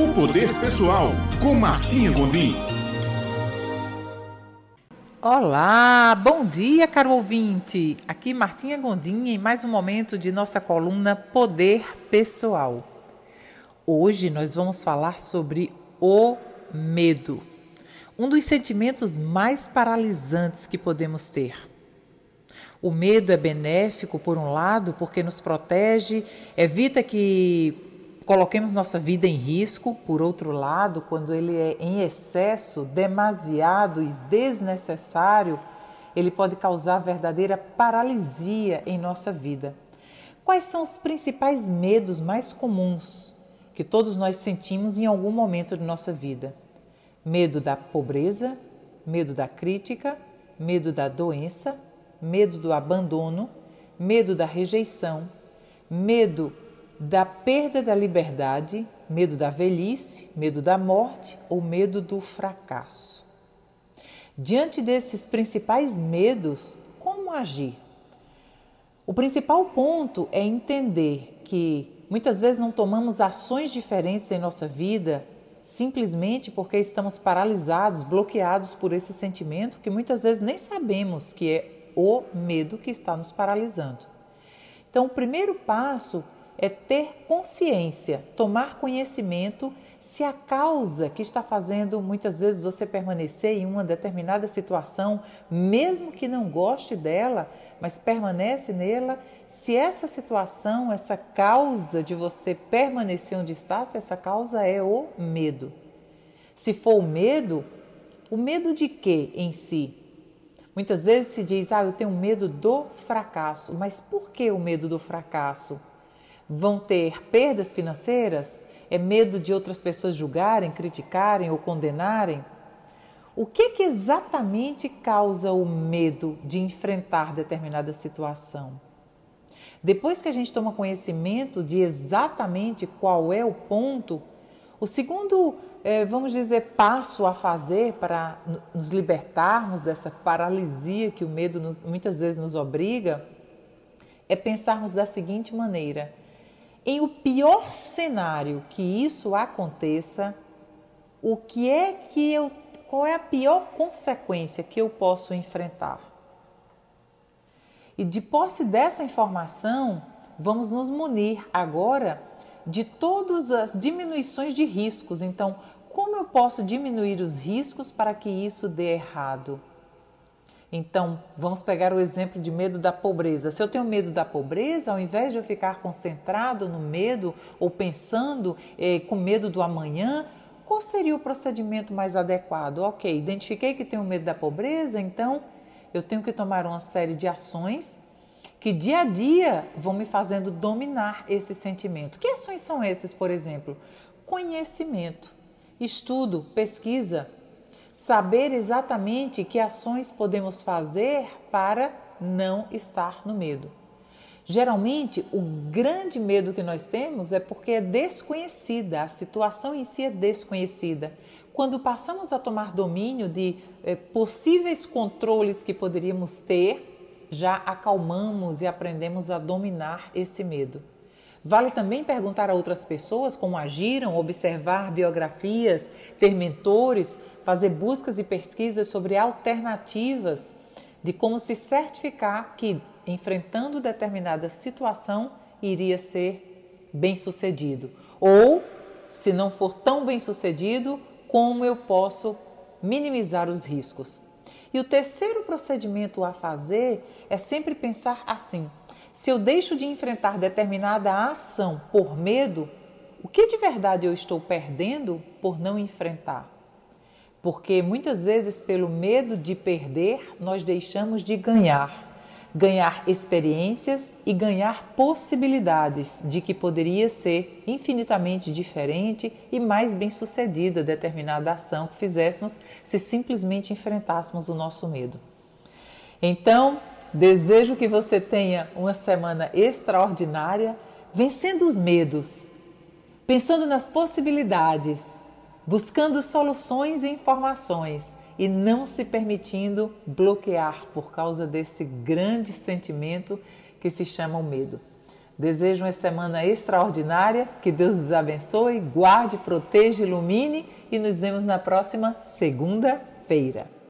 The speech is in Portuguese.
O Poder Pessoal, com Martinha Gondim. Olá, bom dia, caro ouvinte. Aqui Martinha Gondim em mais um momento de nossa coluna Poder Pessoal. Hoje nós vamos falar sobre o medo, um dos sentimentos mais paralisantes que podemos ter. O medo é benéfico, por um lado, porque nos protege, evita que coloquemos nossa vida em risco, por outro lado, quando ele é em excesso, demasiado e desnecessário, ele pode causar verdadeira paralisia em nossa vida. Quais são os principais medos mais comuns que todos nós sentimos em algum momento de nossa vida? Medo da pobreza, medo da crítica, medo da doença, medo do abandono, medo da rejeição, medo da perda da liberdade, medo da velhice, medo da morte ou medo do fracasso. Diante desses principais medos, como agir? O principal ponto é entender que muitas vezes não tomamos ações diferentes em nossa vida simplesmente porque estamos paralisados, bloqueados por esse sentimento que muitas vezes nem sabemos que é o medo que está nos paralisando. Então, o primeiro passo é ter consciência, tomar conhecimento se a causa que está fazendo muitas vezes você permanecer em uma determinada situação, mesmo que não goste dela, mas permanece nela, se essa situação, essa causa de você permanecer onde está, se essa causa é o medo. Se for o medo, o medo de quê em si? Muitas vezes se diz, ah, eu tenho medo do fracasso, mas por que o medo do fracasso? Vão ter perdas financeiras? É medo de outras pessoas julgarem, criticarem ou condenarem? O que, que exatamente causa o medo de enfrentar determinada situação? Depois que a gente toma conhecimento de exatamente qual é o ponto, o segundo, é, vamos dizer, passo a fazer para nos libertarmos dessa paralisia que o medo nos, muitas vezes nos obriga é pensarmos da seguinte maneira: em o pior cenário que isso aconteça, o que é que eu qual é a pior consequência que eu posso enfrentar? E de posse dessa informação, vamos nos munir agora de todas as diminuições de riscos. Então, como eu posso diminuir os riscos para que isso dê errado? Então, vamos pegar o exemplo de medo da pobreza. Se eu tenho medo da pobreza, ao invés de eu ficar concentrado no medo ou pensando eh, com medo do amanhã, qual seria o procedimento mais adequado? Ok, identifiquei que tenho medo da pobreza, então eu tenho que tomar uma série de ações que dia a dia vão me fazendo dominar esse sentimento. Que ações são essas, por exemplo? Conhecimento, estudo, pesquisa, saber exatamente que ações podemos fazer para não estar no medo. Geralmente, o grande medo que nós temos é porque é desconhecida, a situação em si é desconhecida. Quando passamos a tomar domínio de eh, possíveis controles que poderíamos ter, já acalmamos e aprendemos a dominar esse medo. Vale também perguntar a outras pessoas como agiram, observar biografias, ter mentores fazer buscas e pesquisas sobre alternativas de como se certificar que, enfrentando determinada situação, iria ser bem sucedido. Ou, se não for tão bem sucedido, como eu posso minimizar os riscos. E o terceiro procedimento a fazer é sempre pensar assim: se eu deixo de enfrentar determinada ação por medo, o que de verdade eu estou perdendo por não enfrentar? Porque muitas vezes, pelo medo de perder, nós deixamos de ganhar. Ganhar experiências e ganhar possibilidades de que poderia ser infinitamente diferente e mais bem sucedida determinada ação que fizéssemos se simplesmente enfrentássemos o nosso medo. Então, desejo que você tenha uma semana extraordinária, vencendo os medos, pensando nas possibilidades buscando soluções e informações e não se permitindo bloquear por causa desse grande sentimento que se chama o medo. Desejo uma semana extraordinária, que Deus os abençoe, guarde, proteja, ilumine e nos vemos na próxima segunda-feira.